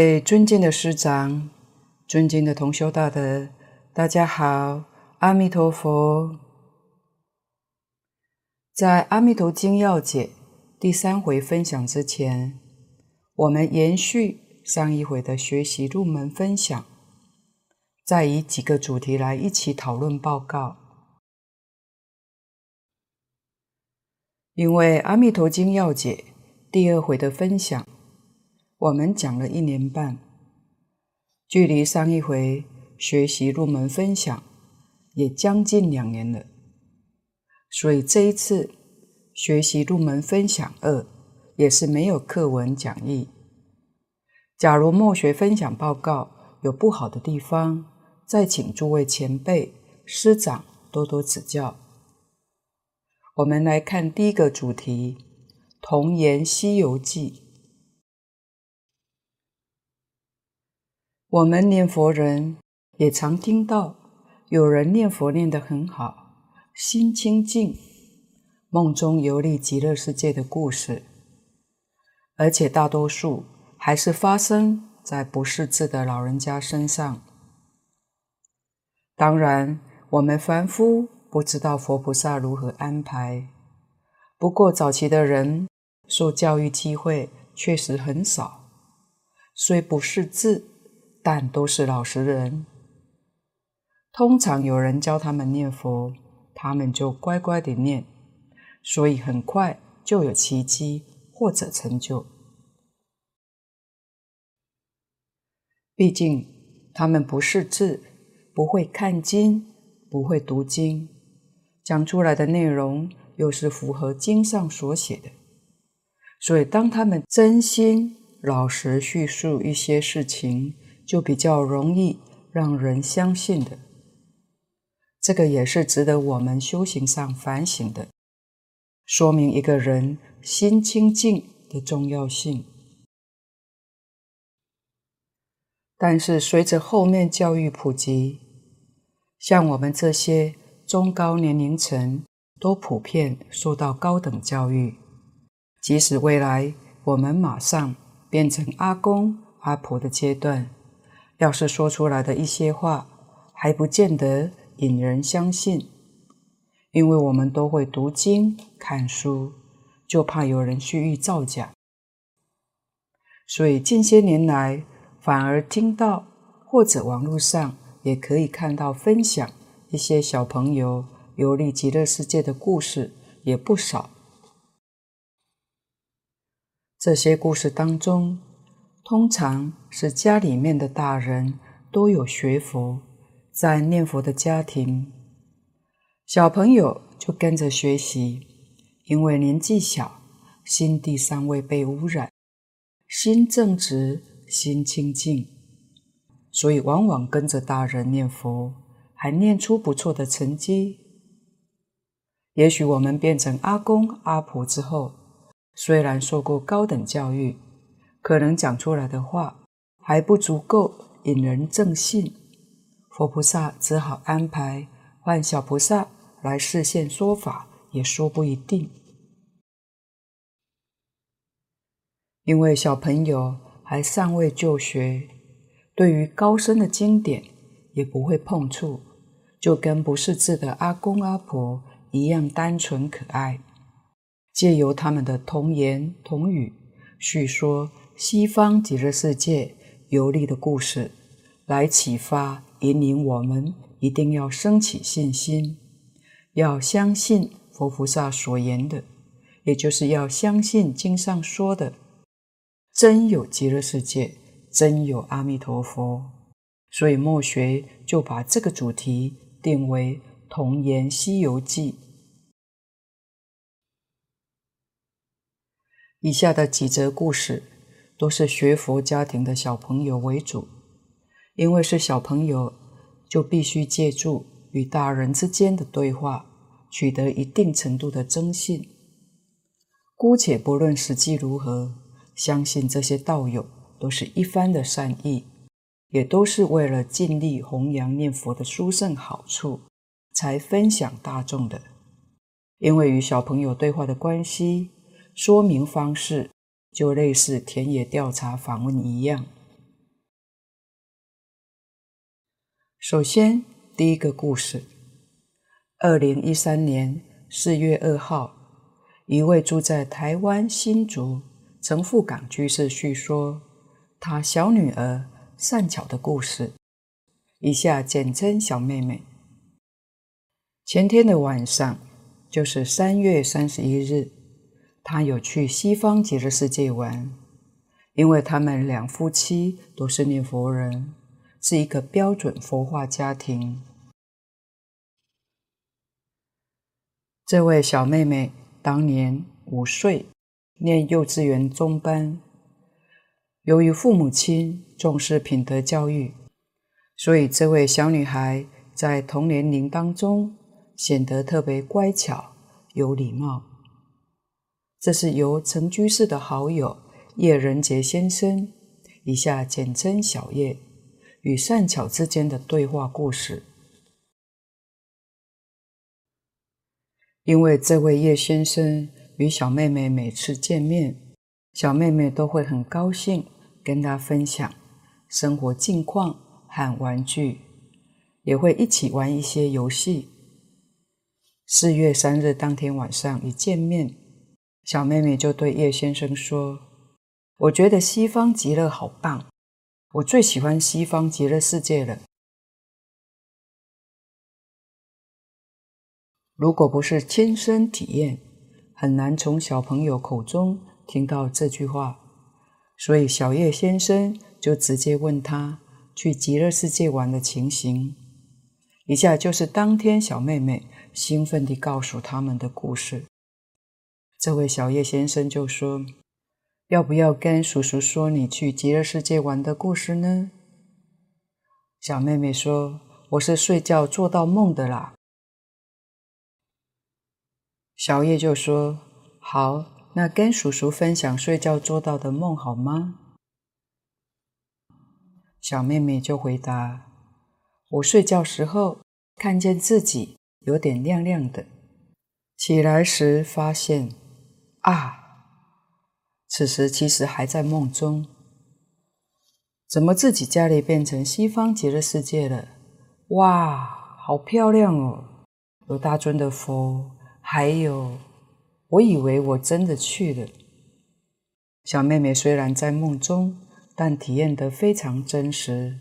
位尊敬的师长，尊敬的同修大德，大家好，阿弥陀佛。在《阿弥陀经要解》第三回分享之前，我们延续上一回的学习入门分享，再以几个主题来一起讨论报告。因为《阿弥陀经要解》第二回的分享。我们讲了一年半，距离上一回学习入门分享也将近两年了，所以这一次学习入门分享二也是没有课文讲义。假如末学分享报告有不好的地方，再请诸位前辈师长多多指教。我们来看第一个主题：童言西游记。我们念佛人也常听到有人念佛念得很好，心清净，梦中游历极乐世界的故事，而且大多数还是发生在不识字的老人家身上。当然，我们凡夫不知道佛菩萨如何安排，不过早期的人受教育机会确实很少，虽不识字。但都是老实人，通常有人教他们念佛，他们就乖乖地念，所以很快就有奇迹或者成就。毕竟他们不识字，不会看经，不会读经，讲出来的内容又是符合经上所写的，所以当他们真心老实叙述一些事情，就比较容易让人相信的，这个也是值得我们修行上反省的，说明一个人心清净的重要性。但是随着后面教育普及，像我们这些中高年龄层都普遍受到高等教育，即使未来我们马上变成阿公阿婆的阶段。要是说出来的一些话还不见得引人相信，因为我们都会读经看书，就怕有人蓄意造假。所以近些年来，反而听到或者网络上也可以看到分享一些小朋友游历极乐世界的故事也不少。这些故事当中，通常是家里面的大人都有学佛，在念佛的家庭，小朋友就跟着学习，因为年纪小，心地尚未被污染，心正直，心清净，所以往往跟着大人念佛，还念出不错的成绩。也许我们变成阿公阿婆之后，虽然受过高等教育，可能讲出来的话还不足够引人正信，佛菩萨只好安排换小菩萨来示现说法，也说不一定。因为小朋友还尚未就学，对于高深的经典也不会碰触，就跟不识字的阿公阿婆一样单纯可爱，借由他们的童言童语叙说。西方极乐世界游历的故事，来启发引领我们，一定要升起信心，要相信佛菩萨所言的，也就是要相信经上说的，真有极乐世界，真有阿弥陀佛。所以末学就把这个主题定为《童言西游记》。以下的几则故事。都是学佛家庭的小朋友为主，因为是小朋友，就必须借助与大人之间的对话，取得一定程度的征信。姑且不论实际如何，相信这些道友都是一番的善意，也都是为了尽力弘扬念佛的殊胜好处，才分享大众的。因为与小朋友对话的关系，说明方式。就类似田野调查访问一样。首先第一个故事二零一三年四月二号一位住在台湾新竹陈富港居士叙说他小女儿善巧的故事以下简称小妹妹。前天的晚上就是三月三十一日他有去西方极乐世界玩，因为他们两夫妻都是念佛人，是一个标准佛化家庭。这位小妹妹当年五岁，念幼稚园中班，由于父母亲重视品德教育。所以，这位小女孩在同年龄当中显得特别乖巧、有礼貌。这是由陈居士的好友叶仁杰先生（以下简称小叶）与善巧之间的对话故事。因为这位叶先生与小妹妹每次见面，小妹妹都会很高兴跟他分享生活近况。和玩具，也会一起玩一些游戏。四月三日当天晚上一见面，小妹妹就对叶先生说：“我觉得西方极乐好棒，我最喜欢西方极乐世界了。”如果不是亲身体验，很难从小朋友口中听到这句话。所以小叶先生就直接问他。去极乐世界玩的情形，以下就是当天小妹妹兴奋地告诉他们的故事。这位小叶先生就说：“要不要跟叔叔说你去极乐世界玩的故事呢？”小妹妹说：“我是睡觉做到梦的啦。”小叶就说：“好，那跟叔叔分享睡觉做到的梦好吗？”小妹妹就回答：“我睡觉时候看见自己有点亮亮的，起来时发现，啊，此时其实还在梦中。怎么自己家里变成西方极乐世界了？哇，好漂亮哦！有大尊的佛，还有，我以为我真的去了。小妹妹虽然在梦中。”但体验得非常真实，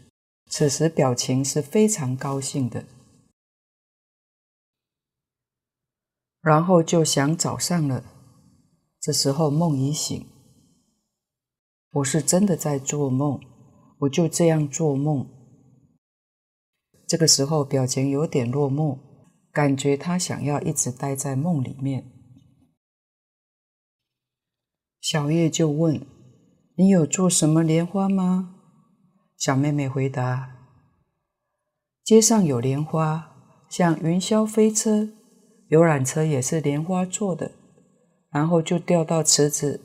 此时表情是非常高兴的。然后就想早上了，这时候梦已醒，我是真的在做梦，我就这样做梦。这个时候表情有点落寞，感觉他想要一直待在梦里面。小叶就问。你有做什么莲花吗？小妹妹回答：街上有莲花，像云霄飞车、游览车也是莲花做的，然后就掉到池子，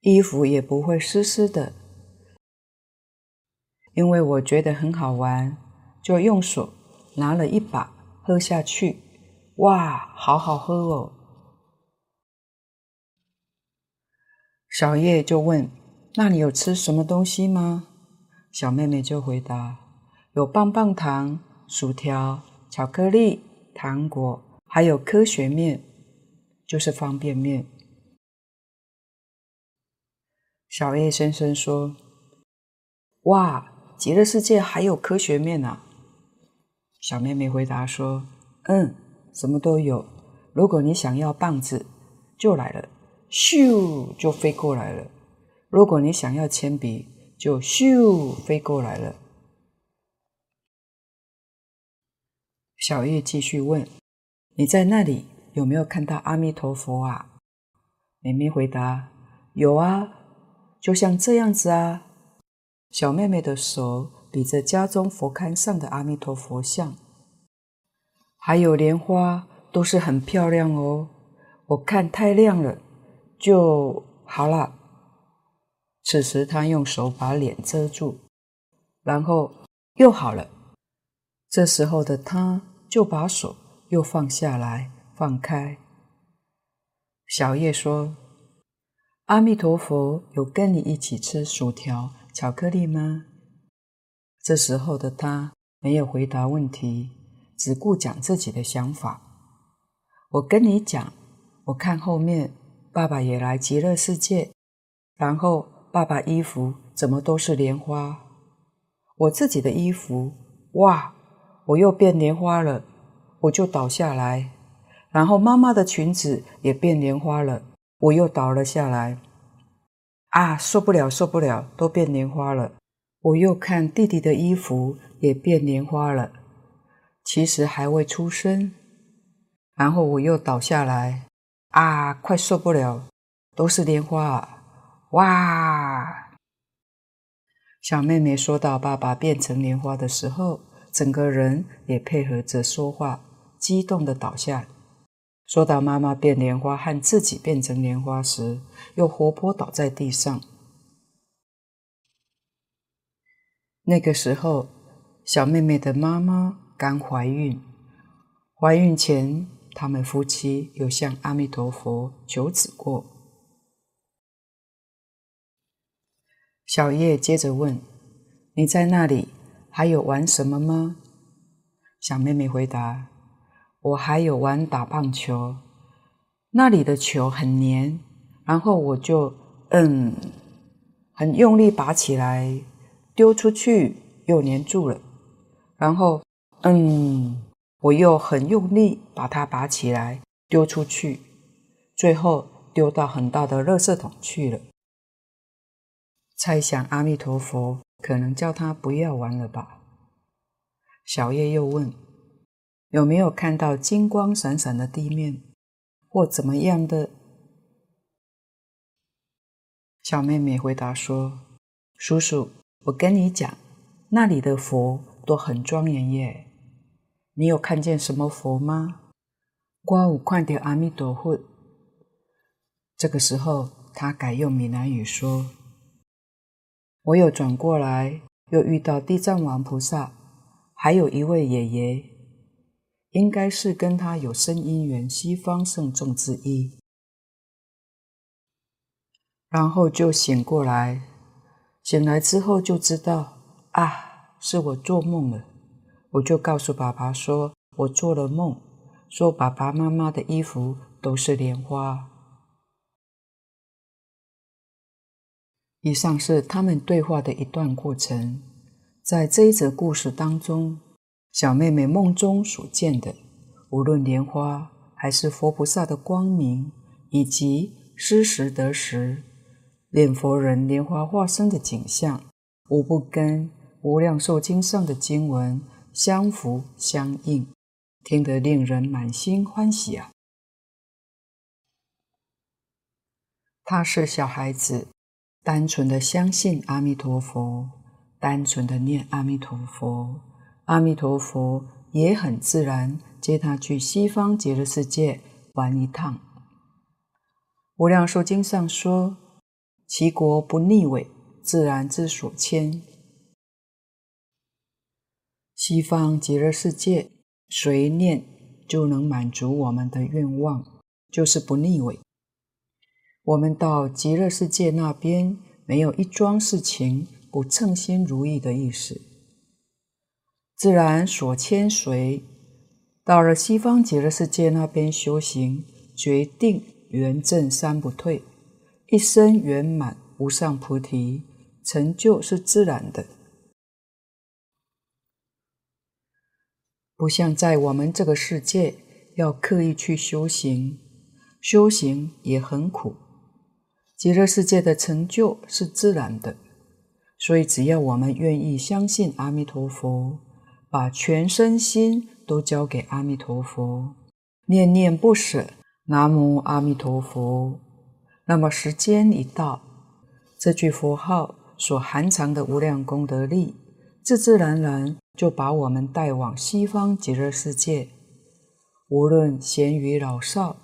衣服也不会湿湿的。因为我觉得很好玩，就用手拿了一把喝下去，哇，好好喝哦！小叶就问：“那你有吃什么东西吗？”小妹妹就回答：“有棒棒糖、薯条、巧克力、糖果，还有科学面，就是方便面。”小叶先生说：“哇，极乐世界还有科学面啊！”小妹妹回答说：“嗯，什么都有。如果你想要棒子，就来了。”咻，就飞过来了。如果你想要铅笔，就咻飞过来了。小叶继续问：“你在那里有没有看到阿弥陀佛啊？”妹妹回答：“有啊，就像这样子啊。”小妹妹的手比着家中佛龛上的阿弥陀佛像，还有莲花，都是很漂亮哦。我看太亮了。就好了。此时，他用手把脸遮住，然后又好了。这时候的他就把手又放下来，放开。小叶说：“阿弥陀佛，有跟你一起吃薯条、巧克力吗？”这时候的他没有回答问题，只顾讲自己的想法。我跟你讲，我看后面爸爸也来极乐世界，然后爸爸衣服怎么都是莲花，我自己的衣服，哇，我又变莲花了，我就倒下来。然后妈妈的裙子也变莲花了，我又倒了下来。啊，受不了，受不了，都变莲花了。我又看弟弟的衣服也变莲花了，其实还未出生。然后我又倒下来，啊，快受不了，都是莲花啊！哇！小妹妹说到爸爸变成莲花的时候，整个人也配合着说话，激动的倒下。说到妈妈变莲花和自己变成莲花时，又活泼倒在地上。那个时候，小妹妹的妈妈刚怀孕。怀孕前，他们夫妻有向阿弥陀佛求子过。小叶接着问：“你在那里还有玩什么吗？”小妹妹回答：“我还有玩打棒球，那里的球很黏，然后我就嗯，很用力拔起来。”丢出去又黏住了，然后，嗯，我又很用力把它拔起来丢出去，最后丢到很大的垃圾桶去了。猜想阿弥陀佛可能叫他不要玩了吧？小叶又问：有没有看到金光闪闪的地面，或怎么样的？小妹妹回答说：叔叔。我跟你讲，那里的佛都很庄严耶。你有看见什么佛吗？我有看到阿弥陀佛。这个时候，他改用闽南语说：“我有转过来，又遇到地藏王菩萨，还有一位爷爷，应该是跟他有生因缘，西方圣众之一。”然后就醒过来。醒来之后就知道啊，是我做梦了。我就告诉爸爸说，我做了梦，说爸爸妈妈的衣服都是莲花。以上是他们对话的一段过程。在这一则故事当中，小妹妹梦中所见的，无论莲花还是佛菩萨的光明，以及失时得时。念佛人莲花化身的景象，无不跟《无量寿经》上的经文相符相应，听得令人满心欢喜啊！他是小孩子，单纯的相信阿弥陀佛，单纯的念阿弥陀佛，阿弥陀佛也很自然接他去西方极乐世界玩一趟。《无量寿经》上说。其国不逆违，自然之所迁。西方极乐世界，随念就能满足我们的愿望，就是不逆违。我们到极乐世界那边，没有一桩事情不称心如意的意思。自然所迁随，到了西方极乐世界那边修行，决定圆证三不退。一生圆满无上菩提成就是自然的，不像在我们这个世界要刻意去修行，修行也很苦。极乐世界的成就是自然的，所以只要我们愿意相信阿弥陀佛，把全身心都交给阿弥陀佛，念念不舍，南无阿弥陀佛。那么时间一到，这句佛号所含藏的无量功德力，自自然然就把我们带往西方极乐世界。无论贤愚老少，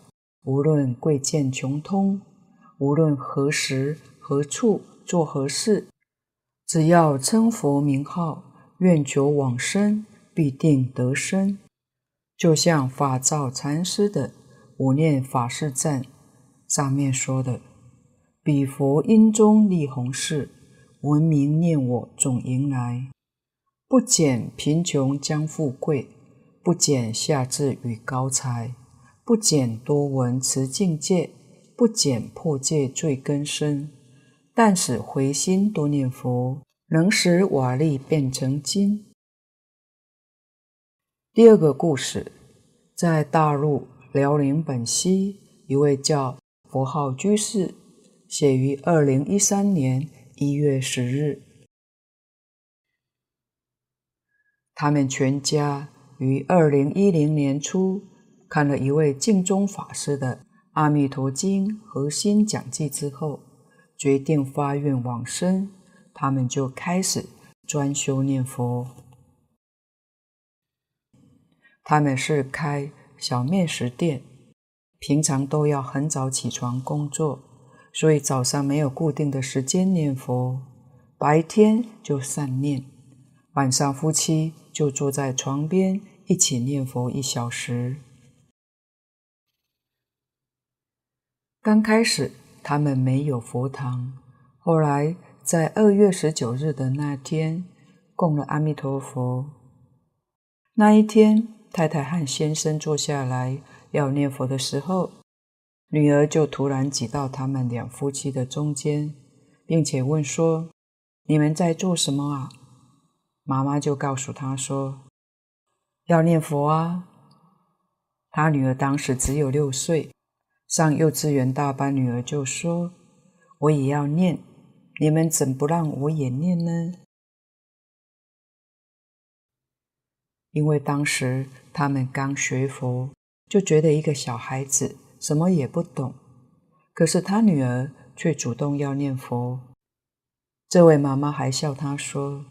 无论贵贱穷通，无论何时何处做何事，只要称佛名号，愿求往生，必定得生。就像法照禅师的五念法事赞。上面说的，彼佛因中立弘誓，闻名念我总迎来。不减贫穷将富贵，不减下智与高才，不减多闻持净戒，不减破戒罪根深。但使回心多念佛，能使瓦砾变成金。第二个故事，在大陆辽宁本溪，一位叫佛号居士，写于二零一三年一月十日。他们全家于二零一零年初看了一位净宗法师的《阿弥陀经》核心讲记之后，决定发愿往生。他们就开始专修念佛。他们是开小面食店，平常都要很早起床工作，所以早上没有固定的时间念佛，白天就散念，晚上夫妻就坐在床边一起念佛一小时。刚开始他们没有佛堂，后来在二月十九日的那天供了阿弥陀佛。那一天，太太和先生坐下来要念佛的时候，女儿就突然挤到他们两夫妻的中间，并且问说：“你们在做什么啊？”妈妈就告诉她说：“要念佛啊。”她女儿当时只有六岁，上幼稚园大班，女儿就说：“我也要念，你们怎不让我也念呢？”因为当时他们刚学佛，就觉得一个小孩子什么也不懂。可是他女儿却主动要念佛。这位妈妈还笑他说：“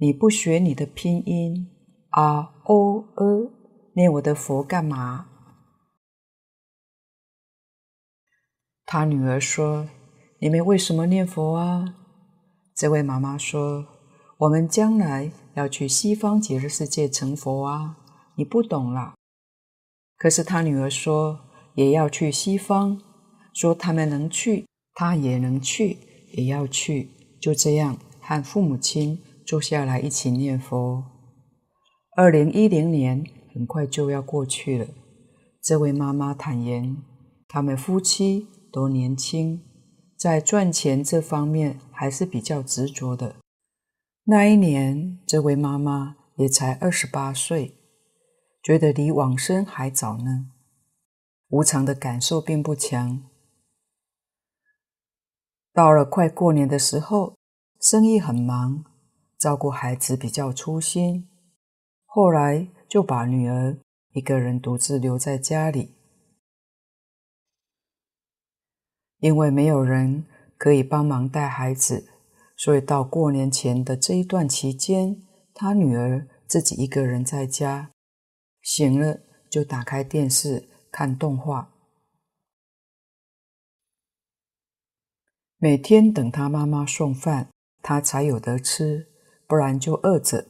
你不学你的拼音啊哦呃，念我的佛干嘛？”他女儿说：“你们为什么念佛啊？”这位妈妈说。我们将来要去西方极乐世界成佛啊！你不懂啦。可是他女儿说也要去西方，说他们能去，他也能去，也要去。就这样和父母亲坐下来一起念佛。二零一零年很快就要过去了。这位妈妈坦言，他们夫妻都年轻，在赚钱这方面还是比较执着的。那一年，这位妈妈也才二十八岁，觉得离往生还早呢。无常的感受并不强。到了快过年的时候，生意很忙，照顾孩子比较粗心，后来就把女儿一个人独自留在家里，因为没有人可以帮忙带孩子。所以到过年前的这一段期间，他女儿自己一个人在家，醒了就打开电视看动画。每天等他妈妈送饭，他才有得吃，不然就饿着。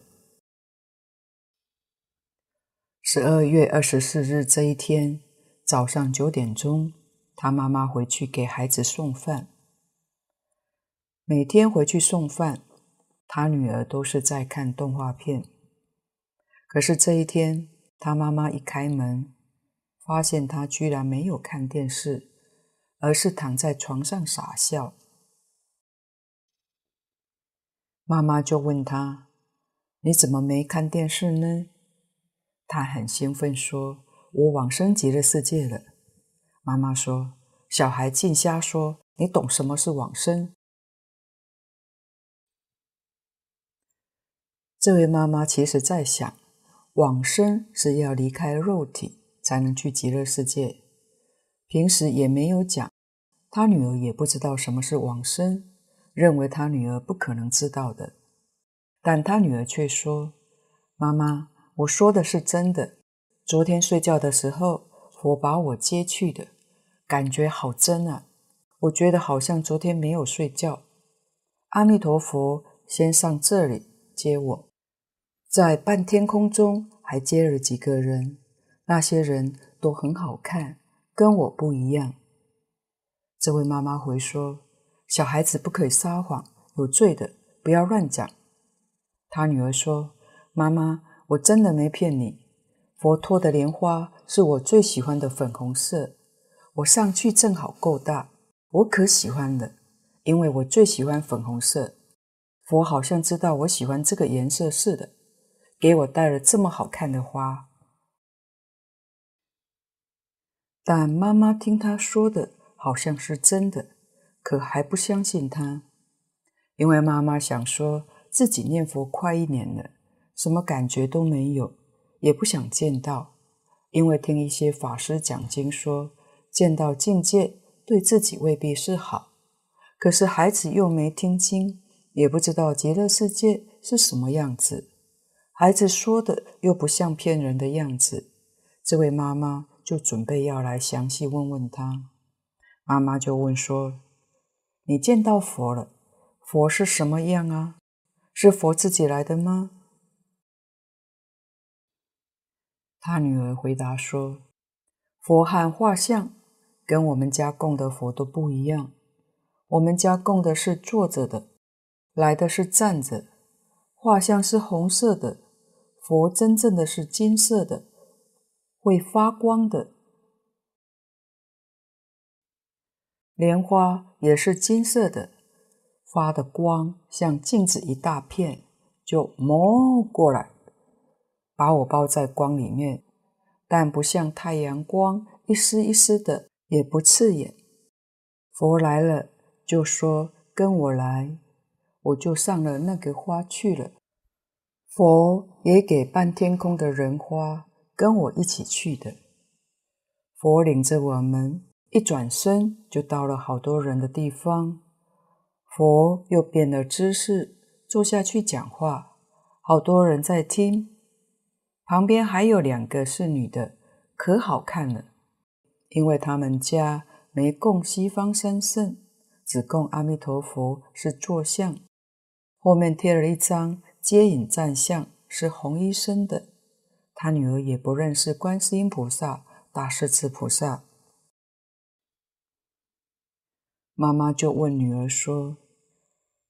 十二月二十四日这一天早上九点钟，他妈妈回去给孩子送饭。每天回去送饭，他女儿都是在看动画片。可是这一天，他妈妈一开门，发现他居然没有看电视，而是躺在床上傻笑。妈妈就问他：“你怎么没看电视呢？”他很兴奋说：“我往升级的世界了。”妈妈说：“小孩净瞎说，你懂什么是往生？”这位妈妈其实在想，往生是要离开肉体才能去极乐世界。平时也没有讲，她女儿也不知道什么是往生，认为她女儿不可能知道的。但她女儿却说：“妈妈，我说的是真的。昨天睡觉的时候，佛把我接去的，感觉好真啊！我觉得好像昨天没有睡觉。阿弥陀佛，先上这里接我。”在半天空中还接了几个人，那些人都很好看，跟我不一样。这位妈妈回说：“小孩子不可以撒谎，有罪的，不要乱讲。”他女儿说：“妈妈，我真的没骗你，佛陀的莲花是我最喜欢的粉红色。我上去正好够大，我可喜欢了，因为我最喜欢粉红色。佛好像知道我喜欢这个颜色似的，给我带了这么好看的花。”但妈妈听他说的好像是真的，可还不相信他，因为妈妈想说自己念佛快一年了，什么感觉都没有，也不想见到，因为听一些法师讲经说，见到境界对自己未必是好。可是孩子又没听清，也不知道极乐世界是什么样子，孩子说的又不像骗人的样子，这位妈妈。就准备要来详细问问他，妈妈就问说：“你见到佛了，佛是什么样啊？是佛自己来的吗？”他女儿回答说：“佛和画像跟我们家供的佛都不一样，我们家供的是坐着的，来的是站着，画像是红色的，佛真正的是金色的。”会发光的莲花也是金色的，发的光像镜子一大片，就摸过来，把我包在光里面，但不像太阳光一丝一丝的，也不刺眼。佛来了，就说跟我来，我就上了那个花去了。佛也给半天空的人花。跟我一起去的，佛领着我们，一转身就到了好多人的地方。佛又变了姿势，坐下去讲话，好多人在听。旁边还有两个是女的，可好看了，因为他们家没供西方三圣，只供阿弥陀佛是坐像，后面贴了一张接引站像，是红衣身的。他女儿也不认识观世音菩萨、大势至菩萨。妈妈就问女儿说：“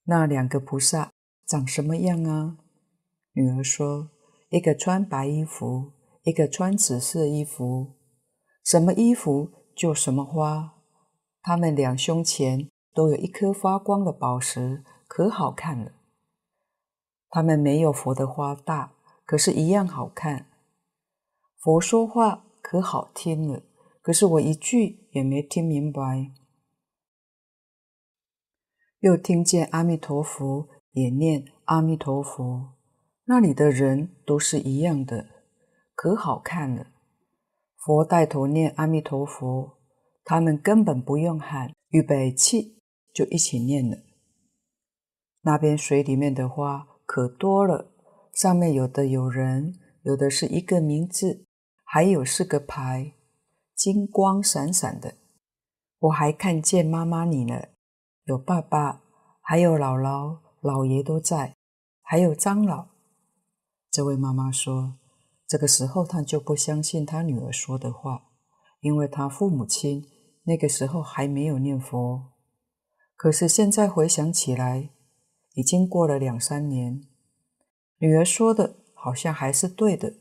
那两个菩萨长什么样啊？”女儿说：“一个穿白衣服，一个穿紫色衣服。什么衣服就什么花。他们两胸前都有一颗发光的宝石，可好看了。他们没有佛的花大，可是一样好看。”佛说话可好听了，可是我一句也没听明白。又听见阿弥陀佛也念阿弥陀佛，那里的人都是一样的，可好看了。佛带头念阿弥陀佛，他们根本不用喊预备起，就一起念了。那边水里面的花可多了，上面有的有人，有的是一个名字。还有四个牌，金光闪闪的。我还看见妈妈你呢，有爸爸，还有姥姥、姥爷都在，还有张老。这位妈妈说，这个时候他就不相信他女儿说的话，因为他父母亲那个时候还没有念佛。可是现在回想起来，已经过了两三年，女儿说的好像还是对的。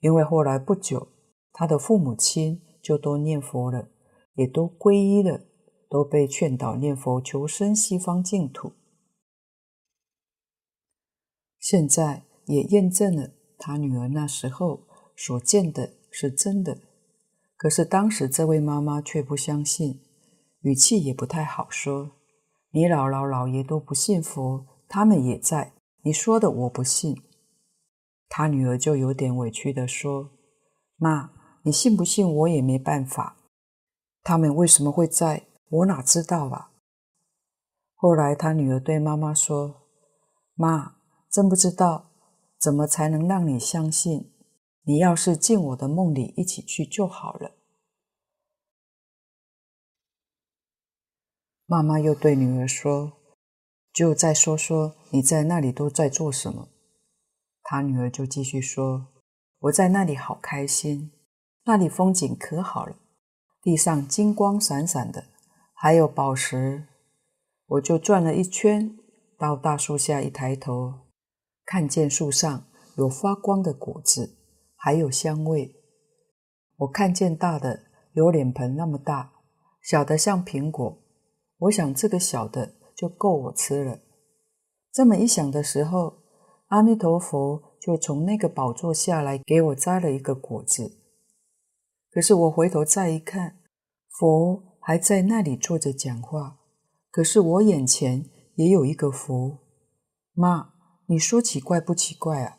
因为后来不久，他的父母亲就都念佛了，也都皈依了，都被劝导念佛求生西方净土。现在也验证了他女儿那时候所见的是真的，可是当时这位妈妈却不相信，语气也不太好说：“你姥姥姥爷都不信佛，他们也在，你说的我不信。”他女儿就有点委屈地说：“妈，你信不信我也没办法。他们为什么会在，我哪知道啊？”后来他女儿对妈妈说：“妈，真不知道怎么才能让你相信。你要是进我的梦里一起去就好了。”妈妈又对女儿说：“就再说说你在那里都在做什么。”他女儿就继续说：“我在那里好开心，那里风景可好了，地上金光闪闪的，还有宝石。我就转了一圈，到大树下一抬头，看见树上有发光的果子，还有香味。我看见大的有脸盆那么大，小的像苹果。我想这个小的就够我吃了。这么一想的时候，阿弥陀佛就从那个宝座下来，给我摘了一个果子。可是我回头再一看，佛还在那里坐着讲话。可是我眼前也有一个佛。妈，你说奇怪不奇怪啊？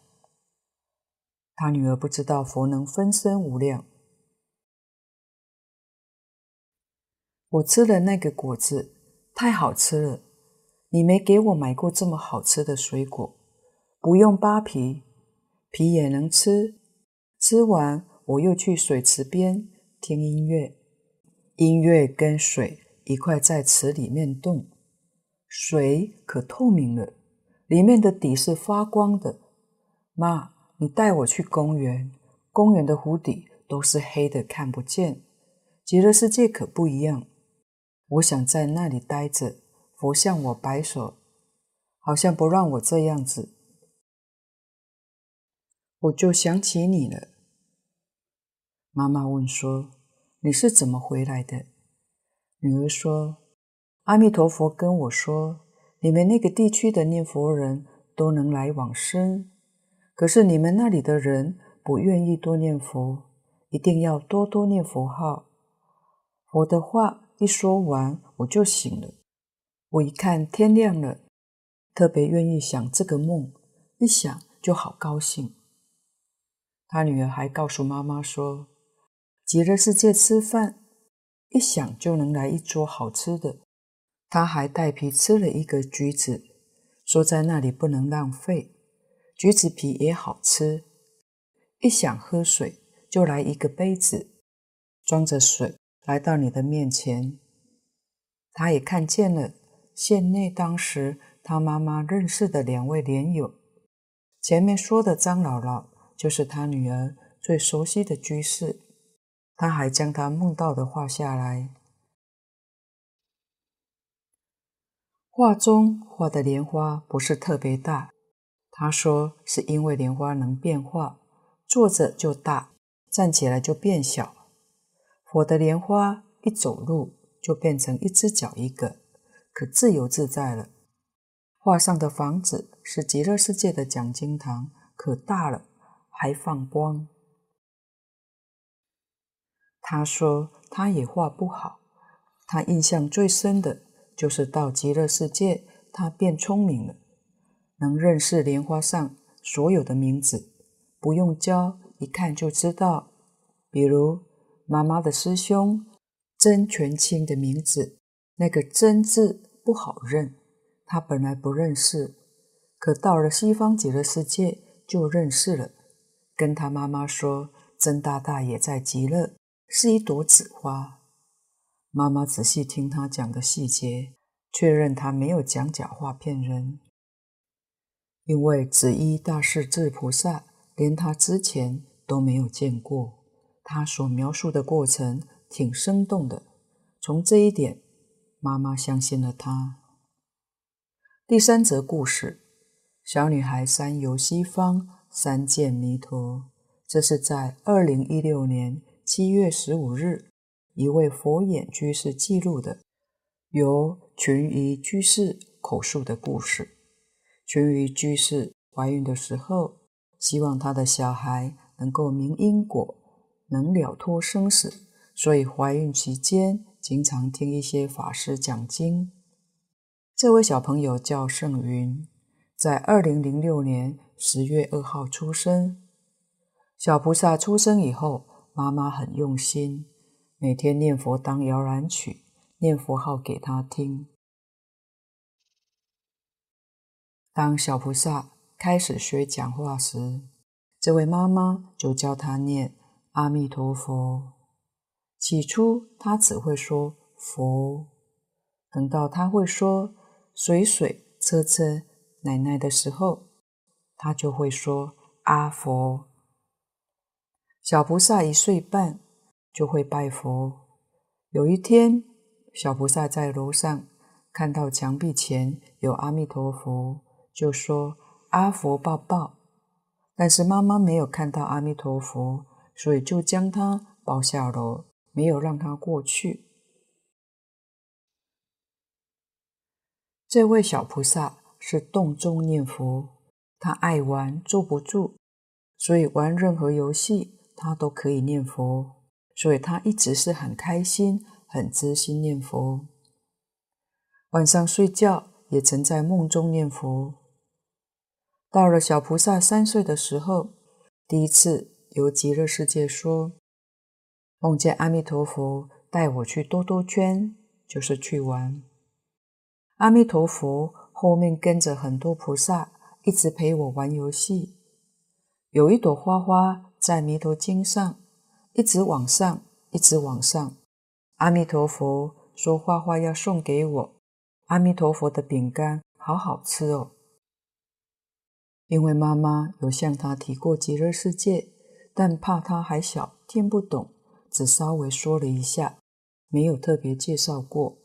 他女儿不知道佛能分身无量。我吃了那个果子，太好吃了。你没给我买过这么好吃的水果，不用扒皮，皮也能吃。吃完，我又去水池边听音乐，音乐跟水一块在池里面动，水可透明了，里面的底是发光的。妈，你带我去公园，公园的湖底都是黑的，看不见。极乐世界可不一样。我想在那里待着，佛向我摆手，好像不让我这样子。我就想起你了。妈妈问说：“你是怎么回来的？”女儿说：“阿弥陀佛跟我说，你们那个地区的念佛人都能来往生，可是你们那里的人不愿意多念佛，一定要多多念佛号。佛的话。”一说完，我就醒了。我一看天亮了，特别愿意想这个梦，一想就好高兴。他女儿还告诉妈妈说：“极乐世界吃饭，一想就能来一桌好吃的。”他还带皮吃了一个橘子，说在那里不能浪费，橘子皮也好吃。一想喝水，就来一个杯子，装着水。来到你的面前，他也看见了县内当时他妈妈认识的两位莲友。前面说的张姥姥就是他女儿最熟悉的居士，他还将他梦到的画下来。画中画的莲花不是特别大，他说是因为莲花能变化，坐着就大，站起来就变小。我的莲花一走路就变成一只脚一个，可自由自在了。画上的房子是极乐世界的讲经堂，可大了，还放光。他说他也画不好，他印象最深的就是到极乐世界，他变聪明了，能认识莲花上所有的名字，不用教，一看就知道，比如。妈妈的师兄曾全清的名字，那个“曾”字不好认，他本来不认识，可到了西方极乐世界就认识了。跟他妈妈说：“曾大大也在极乐，是一朵紫花。”妈妈仔细听他讲的细节，确认他没有讲假话骗人，因为紫衣大势至菩萨连他之前都没有见过。他所描述的过程挺生动的，从这一点，妈妈相信了他。第三则故事：小女孩三游西方，三见弥陀。这是在二零一六年七月十五日，一位佛眼居士记录的，由群疑居士口述的故事。群疑居士怀孕的时候，希望她的小孩能够明因果。能了脱生死，所以怀孕期间经常听一些法师讲经。这位小朋友叫盛云，在二零零六年十月二号出生。小菩萨出生以后，妈妈很用心，每天念佛当摇篮曲，念佛号给他听。当小菩萨开始学讲话时，这位妈妈就教他念。阿弥陀佛。起初他只会说佛，等到他会说水水车车奶奶的时候，他就会说阿佛。小菩萨一岁半就会拜佛。有一天，小菩萨在楼上看到墙壁前有阿弥陀佛，就说阿佛抱抱。但是妈妈没有看到阿弥陀佛，所以就将他抱下楼，没有让他过去。这位小菩萨是动中念佛，他爱玩，坐不住，所以玩任何游戏他都可以念佛，所以他一直是很开心、很知心念佛。晚上睡觉也曾在梦中念佛。到了小菩萨三岁的时候，第一次游极乐世界说，梦见阿弥陀佛带我去兜兜圈，就是去玩。阿弥陀佛后面跟着很多菩萨，一直陪我玩游戏。有一朵花花在弥陀经上，一直往上，一直往上。阿弥陀佛说花花要送给我，阿弥陀佛的饼干好好吃哦。因为妈妈有向他提过极乐世界，但怕他还小，听不懂，只稍微说了一下，没有特别介绍过。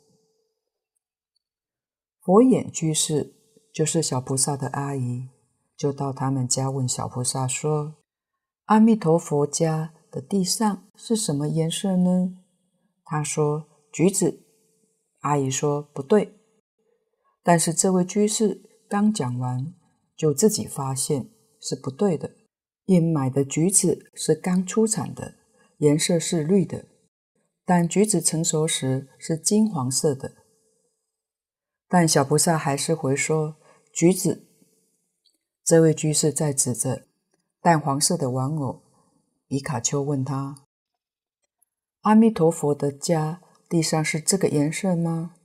佛眼居士就是小菩萨的阿姨，就到他们家问小菩萨说：“阿弥陀佛家的地上是什么颜色呢？”他说：“橘子。”阿姨说：“不对。”但是这位居士刚讲完。就自己发现是不对的，因买的橘子是刚出产的，颜色是绿的，但橘子成熟时是金黄色的。但小菩萨还是回说橘子。这位居士在指着淡黄色的玩偶，皮卡丘问他：“阿弥陀佛的家地上是这个颜色吗？”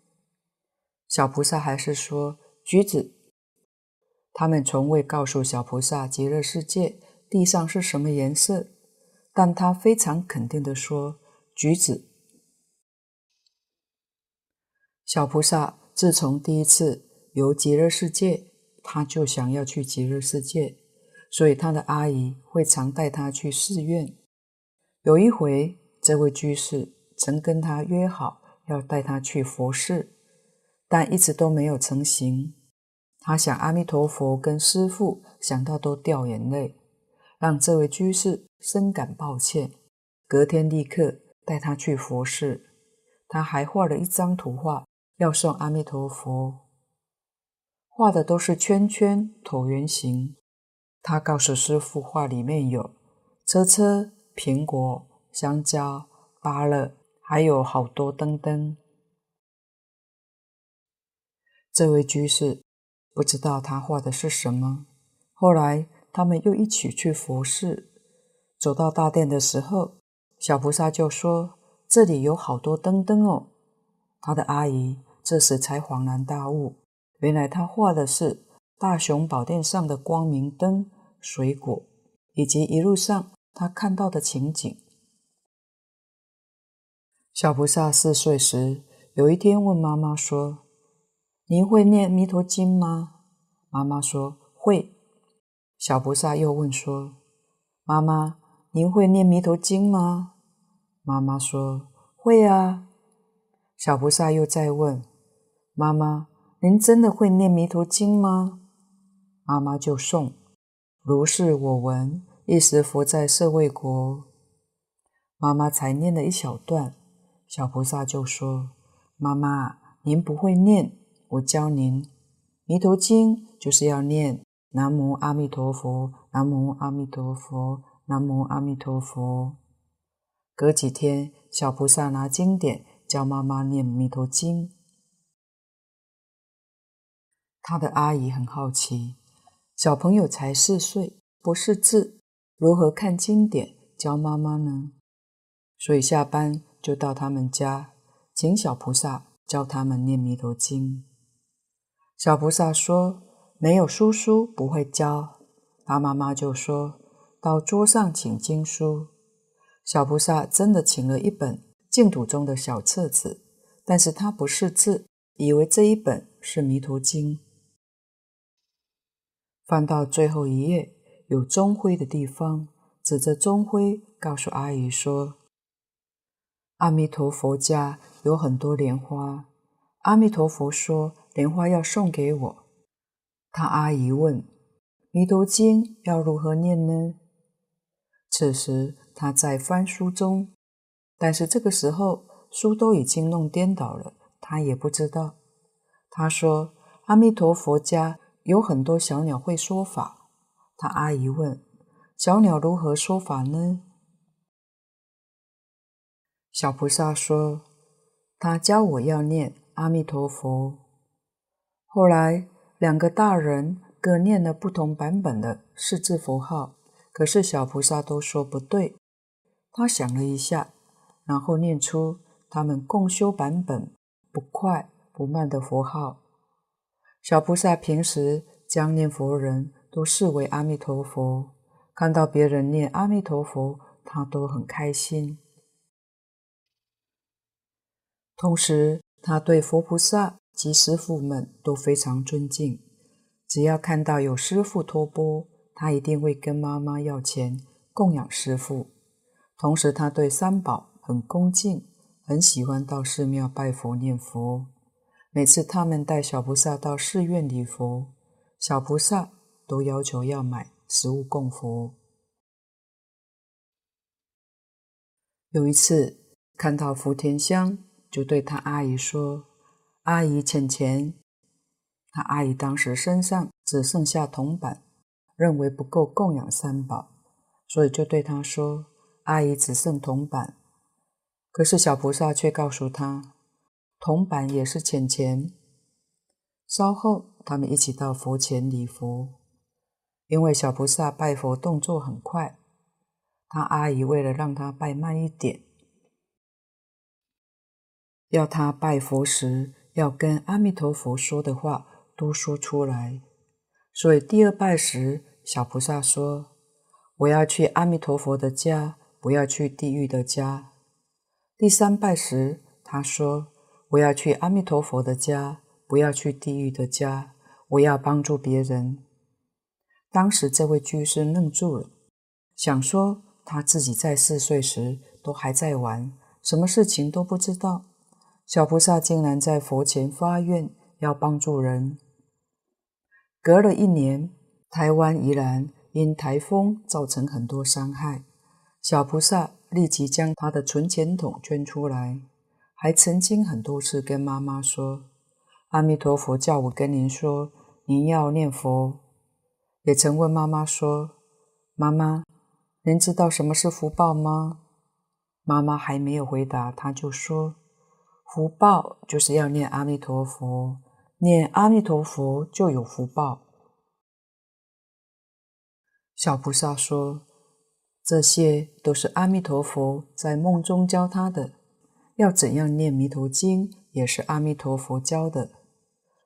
小菩萨还是说橘子。他们从未告诉小菩萨极乐世界地上是什么颜色，但他非常肯定地说：“橘子。”小菩萨自从第一次游极乐世界，他就想要去极乐世界，所以他的阿姨会常带他去寺院。有一回，这位居士曾跟他约好要带他去佛寺，但一直都没有成行。他想阿弥陀佛跟师父想到都掉眼泪，让这位居士深感抱歉。隔天立刻带他去佛寺，他还画了一张图画要送阿弥陀佛，画的都是圈圈、椭圆形。他告诉师傅，画里面有车车、苹果、香蕉、芭乐，还有好多灯灯。这位居士。不知道他画的是什么。后来他们又一起去佛寺，走到大殿的时候，小菩萨就说：“这里有好多灯灯哦。”他的阿姨这时才恍然大悟，原来他画的是大雄宝殿上的光明灯、水果，以及一路上他看到的情景。小菩萨四岁时，有一天问妈妈说。您会念《弥陀经》吗？妈妈说会。小菩萨又问说：“妈妈，您会念《弥陀经》吗？”妈妈说会啊。小菩萨又再问：“妈妈，您真的会念《弥陀经》吗？”妈妈就诵：“如是我闻，一时佛在舍卫国。”妈妈才念了一小段，小菩萨就说：“妈妈，您不会念。”我教您，《弥陀经》就是要念“南无阿弥陀佛，南无阿弥陀佛，南无阿弥陀佛”。隔几天，小菩萨拿经典教妈妈念《弥陀经》。他的阿姨很好奇，小朋友才四岁，不识字，如何看经典教妈妈呢？所以下班就到他们家，请小菩萨教他们念《弥陀经》。小菩萨说：“没有书书不会教。”他妈妈就说：“到桌上请经书。”小菩萨真的请了一本净土中的小册子，但是他不识字，以为这一本是《弥陀经》。翻到最后一页，有中灰的地方，指着中灰告诉阿姨说：“阿弥陀佛家有很多莲花。”阿弥陀佛说。莲花要送给我，他阿姨问：“弥陀经要如何念呢？此时他在翻书中，但是这个时候书都已经弄颠倒了，他也不知道。他说：“阿弥陀佛家有很多小鸟会说法。”他阿姨问：“小鸟如何说法呢？”小菩萨说：“他教我要念阿弥陀佛。”后来两个大人各念了不同版本的四字佛号，可是小菩萨都说不对。他想了一下，然后念出他们共修版本不快不慢的佛号。小菩萨平时将念佛人都视为阿弥陀佛，看到别人念阿弥陀佛，他都很开心。同时，他对佛菩萨及师父们都非常尊敬。只要看到有师父托钵，他一定会跟妈妈要钱供养师父。同时，他对三宝很恭敬，很喜欢到寺庙拜佛念佛。每次他们带小菩萨到寺院礼佛，小菩萨都要求要买食物供佛。有一次看到福田香。就对他阿姨说：“阿姨欠钱。”他阿姨当时身上只剩下铜板，认为不够供养三宝，所以就对他说：“阿姨只剩铜板。”可是小菩萨却告诉他：“铜板也是欠钱。”稍后，他们一起到佛前礼佛。因为小菩萨拜佛动作很快，他阿姨为了让他拜慢一点。要他拜佛时，要跟阿弥陀佛说的话都说出来。所以第二拜时，小菩萨说：“我要去阿弥陀佛的家，不要去地狱的家。”第三拜时，他说：“我要去阿弥陀佛的家，不要去地狱的家。我要帮助别人。”当时这位居士愣住了，想说他自己在四岁时都还在玩，什么事情都不知道。小菩萨竟然在佛前发愿要帮助人。隔了一年，台湾宜兰因台风造成很多伤害，小菩萨立即将他的存钱筒捐出来，还曾经很多次跟妈妈说：“阿弥陀佛叫我跟您说，您要念佛。”也曾问妈妈说：“妈妈，您知道什么是福报吗？”妈妈还没有回答，他就说。福报就是要念阿弥陀佛，念阿弥陀佛就有福报。小菩萨说：“这些都是阿弥陀佛在梦中教他的，要怎样念弥陀经也是阿弥陀佛教的。”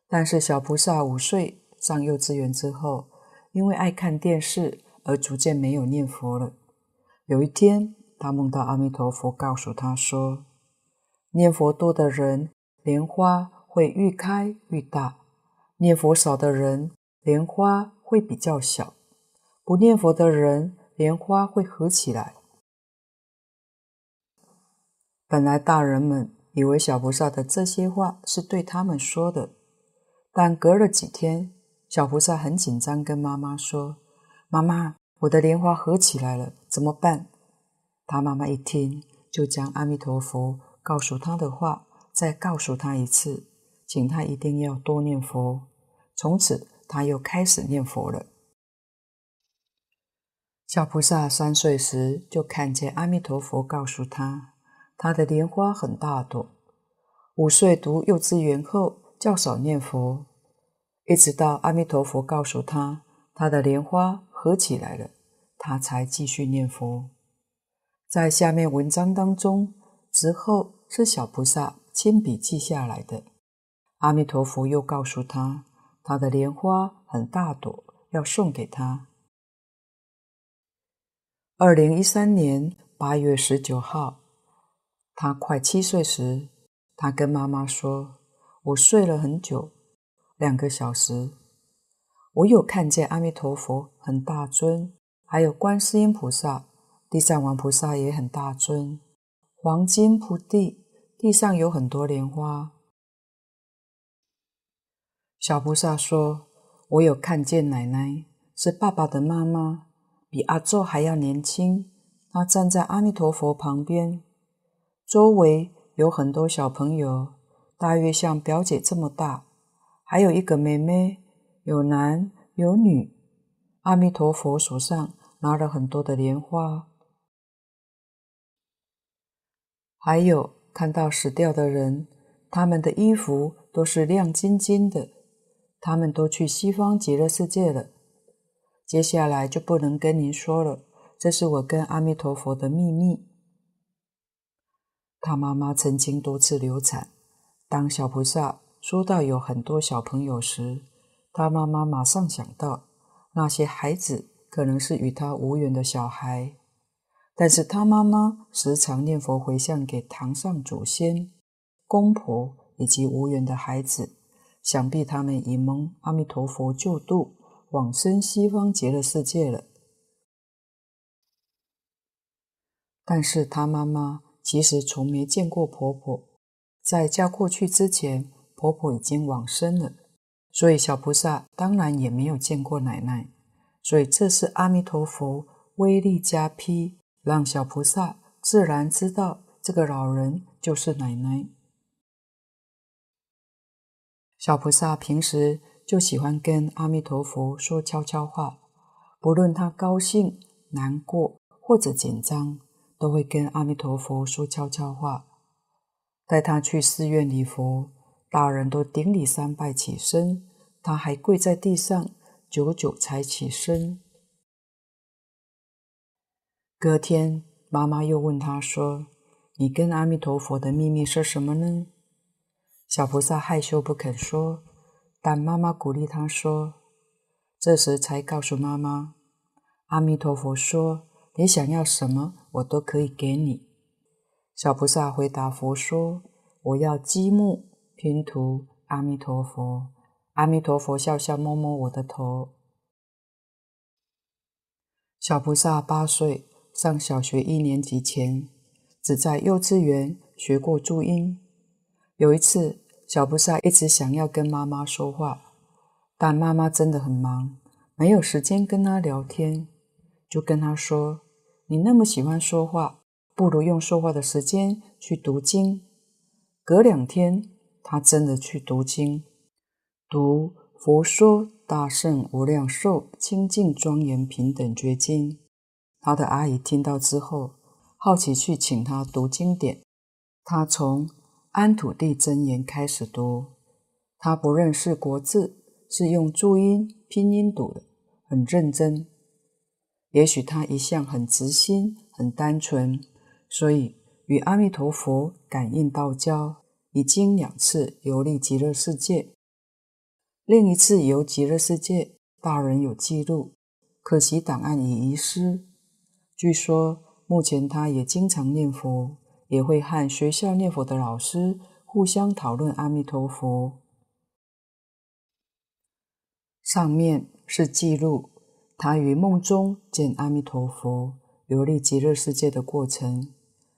但是小菩萨五岁上幼稚园之后，因为爱看电视而逐渐没有念佛了。有一天，他梦到阿弥陀佛告诉他说。念佛多的人，莲花会愈开愈大；念佛少的人，莲花会比较小。不念佛的人，莲花会合起来。本来大人们以为小菩萨的这些话是对他们说的，但隔了几天，小菩萨很紧张，跟妈妈说：“妈妈，我的莲花合起来了，怎么办？”他妈妈一听，就将阿弥陀佛。告诉他的话，再告诉他一次，请他一定要多念佛。从此，他又开始念佛了。小菩萨三岁时就看见阿弥陀佛告诉他，他的莲花很大朵。五岁读幼稚园后，较少念佛，一直到阿弥陀佛告诉他，他的莲花合起来了，他才继续念佛。在下面文章当中。之后是小菩萨亲笔记下来的。阿弥陀佛又告诉他，他的莲花很大朵，要送给他。二零一三年八月十九号，他快七岁时，他跟妈妈说：“我睡了很久，两个小时，我有看见阿弥陀佛很大尊，还有观世音菩萨、地藏王菩萨也很大尊。”黄金铺地，地上有很多莲花。小菩萨说：“我有看见奶奶，是爸爸的妈妈，比阿宙还要年轻。她站在阿弥陀佛旁边，周围有很多小朋友，大约像表姐这么大，还有一个妹妹，有男有女。阿弥陀佛手上拿了很多的莲花，还有看到死掉的人，他们的衣服都是亮晶晶的，他们都去西方极乐世界了。接下来就不能跟您说了。这是我跟阿弥陀佛的秘密。他妈妈曾经多次流产。当小菩萨说到有很多小朋友时，他妈妈马上想到那些孩子可能是与他无缘的小孩。但是他妈妈时常念佛回向给堂上祖先、公婆以及无缘的孩子，想必他们已蒙阿弥陀佛救度，往生西方极乐世界了。但是他妈妈其实从没见过婆婆，在嫁过去之前，婆婆已经往生了，所以小菩萨当然也没有见过奶奶。所以这是阿弥陀佛威力加被，让小菩萨自然知道这个老人就是奶奶。小菩萨平时就喜欢跟阿弥陀佛说悄悄话，不论他高兴、难过或者紧张。都会跟阿弥陀佛说悄悄话。带他去寺院礼佛，大人都顶礼三拜起身，他还跪在地上，久久才起身。隔天，妈妈又问他说：“你跟阿弥陀佛的秘密是什么呢？”小菩萨害羞不肯说，但妈妈鼓励他说。这时才告诉妈妈：“阿弥陀佛说。”你想要什么，我都可以给你。小菩萨回答佛说：“我要积木拼图。”阿弥陀佛，阿弥陀佛笑笑摸摸我的头。小菩萨八岁上小学一年级前，只在幼稚园学过注音。有一次，小菩萨一直想要跟妈妈说话，但妈妈真的很忙，没有时间跟他聊天。就跟他说：“你那么喜欢说话，不如用说话的时间去读经。”隔两天，他真的去读经，读《佛说大圣无量寿清净庄严平等觉经》。他的阿姨听到之后，好奇去请他读经典。他从安土地真言开始读，他不认识国字，是用注音拼音读的，很认真。也许他一向很直心、很单纯，所以与阿弥陀佛感应道交，已经两次游历极乐世界。另一次游极乐世界，大人有记录，可惜档案已遗失。据说目前他也经常念佛，也会和学校念佛的老师互相讨论阿弥陀佛。上面是记录。他于梦中见阿弥陀佛游历极乐世界的过程，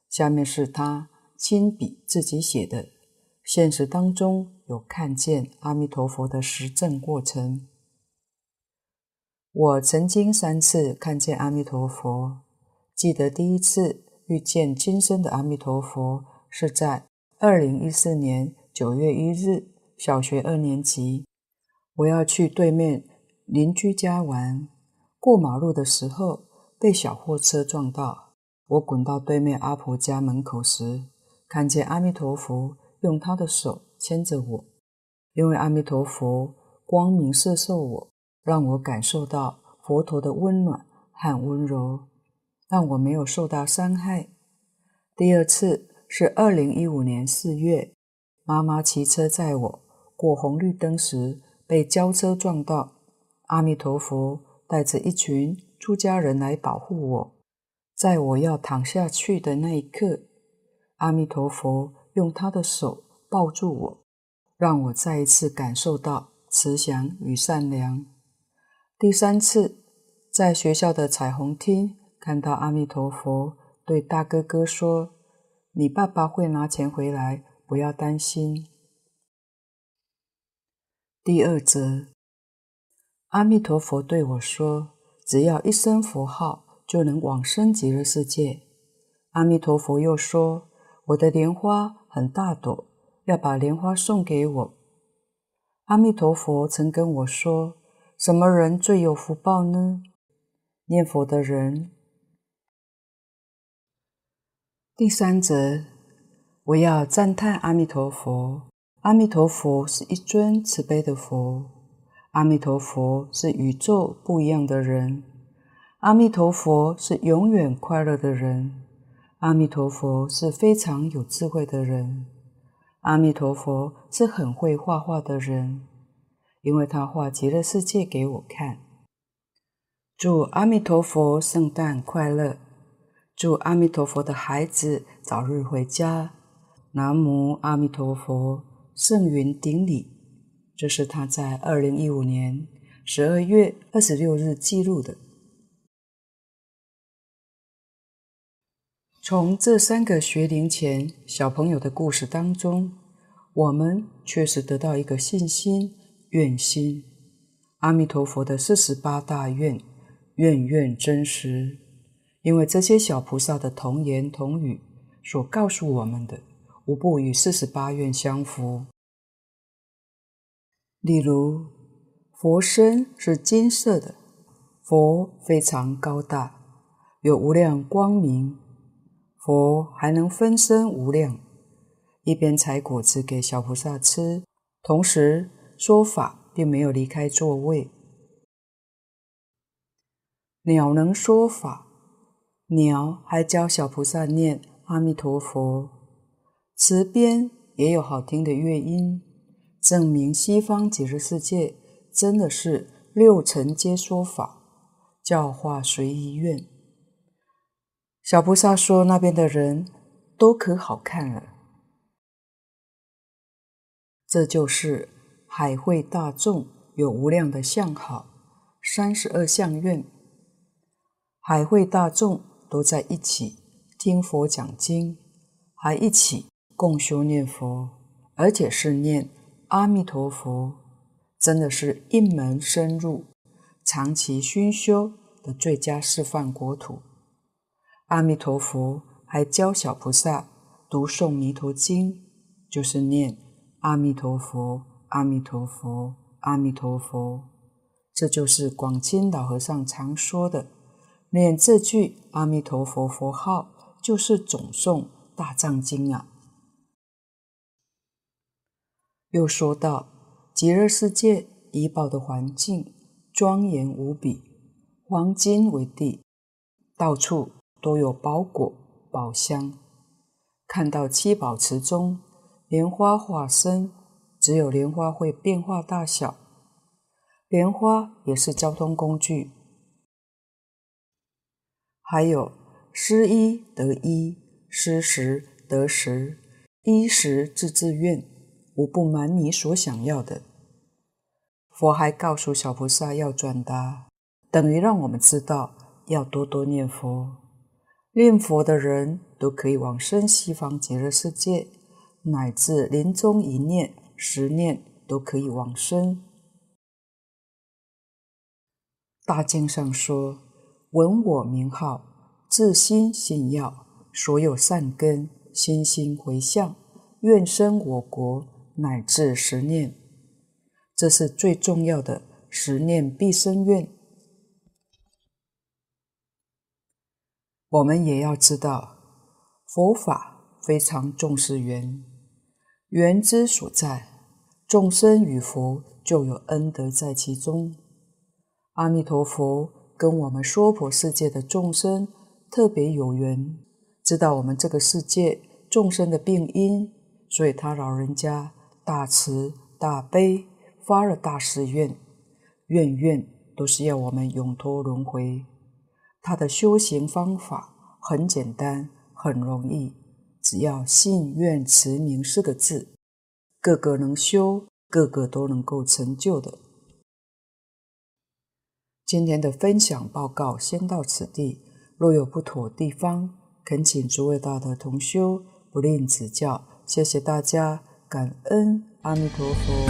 下面是他亲笔自己写的。现实当中有看见阿弥陀佛的实证过程。我曾经三次看见阿弥陀佛，记得第一次遇见今生的阿弥陀佛是在二零一四年九月一日，小学二年级，我要去对面邻居家玩。过马路的时候被小货车撞到，我滚到对面阿婆家门口时，看见阿弥陀佛用他的手牵着我，因为阿弥陀佛光明摄受我，让我感受到佛陀的温暖和温柔，让我没有受到伤害。第二次是二零一五年四月，妈妈骑车载我过红绿灯时被轿车撞到，阿弥陀佛。带着一群出家人来保护我，在我要躺下去的那一刻，阿弥陀佛用他的手抱住我，让我再一次感受到慈祥与善良。第三次，在学校的彩虹厅看到阿弥陀佛对大哥哥说：“你爸爸会拿钱回来，不要担心。”第二则。阿弥陀佛对我说：“只要一声佛号，就能往生极乐世界。”阿弥陀佛又说：“我的莲花很大朵，要把莲花送给我。”阿弥陀佛曾跟我说：“什么人最有福报呢？念佛的人。”第三则，我要赞叹阿弥陀佛。阿弥陀佛是一尊慈悲的佛。阿弥陀佛是宇宙不一样的人。阿弥陀佛是永远快乐的人。阿弥陀佛是非常有智慧的人。阿弥陀佛是很会画画的人，因为他画极乐世界给我看。祝阿弥陀佛圣诞快乐！祝阿弥陀佛的孩子早日回家。南无阿弥陀佛，圣云顶礼。这是他在二零一五年十二月二十六日记录的。从这三个学龄前小朋友的故事当中，我们确实得到一个信心、愿心。阿弥陀佛的四十八大愿，愿愿真实。因为这些小菩萨的童言童语所告诉我们的，无不与四十八愿相符。例如，佛身是金色的，佛非常高大，有无量光明，佛还能分身无量，一边采果子给小菩萨吃，同时说法并没有离开座位。鸟能说法。鸟还教小菩萨念阿弥陀佛，池边也有好听的乐音，证明西方极乐世界真的是六尘皆说法，教化随意愿。小菩萨说那边的人都可好看了，这就是海会大众有无量的相好，三十二相愿，海会大众。都在一起听佛讲经，还一起共修念佛，而且是念阿弥陀佛，真的是一门深入、长期熏修的最佳示范国土。阿弥陀佛还教小菩萨读诵弥陀经，就是念阿弥陀佛、阿弥陀佛、阿弥陀佛，这就是广钦老和尚常说的。念这句阿弥陀佛佛号，就是总诵大藏经啊。又说到极乐世界怡宝的环境庄严无比，黄金为地，到处都有宝果宝香。看到七宝池中莲花化身，只有莲花会变化大小，莲花也是交通工具。还有失一得一，失十得十，衣食自自愿，我不满你所想要的。佛还告诉小菩萨要转达，等于让我们知道要多多念佛。念佛的人都可以往生西方极乐世界，乃至临终一念、十念都可以往生。大经上说。闻我名号，自心信要，所有善根，心心回向，愿生我国，乃至十念，这是最重要的十念必生愿。我们也要知道，佛法非常重视缘，缘之所在，众生与佛就有恩德在其中。阿弥陀佛。跟我们娑婆世界的众生特别有缘，知道我们这个世界众生的病因，所以他老人家大慈大悲，发了大誓愿，愿愿都是要我们永脱轮回。他的修行方法很简单，很容易，只要信愿持名四个字，个个能修，个个都能够成就的。今天的分享报告先到此地，若有不妥地方，恳请诸位大德同修不吝指教。谢谢大家，感恩阿弥陀佛。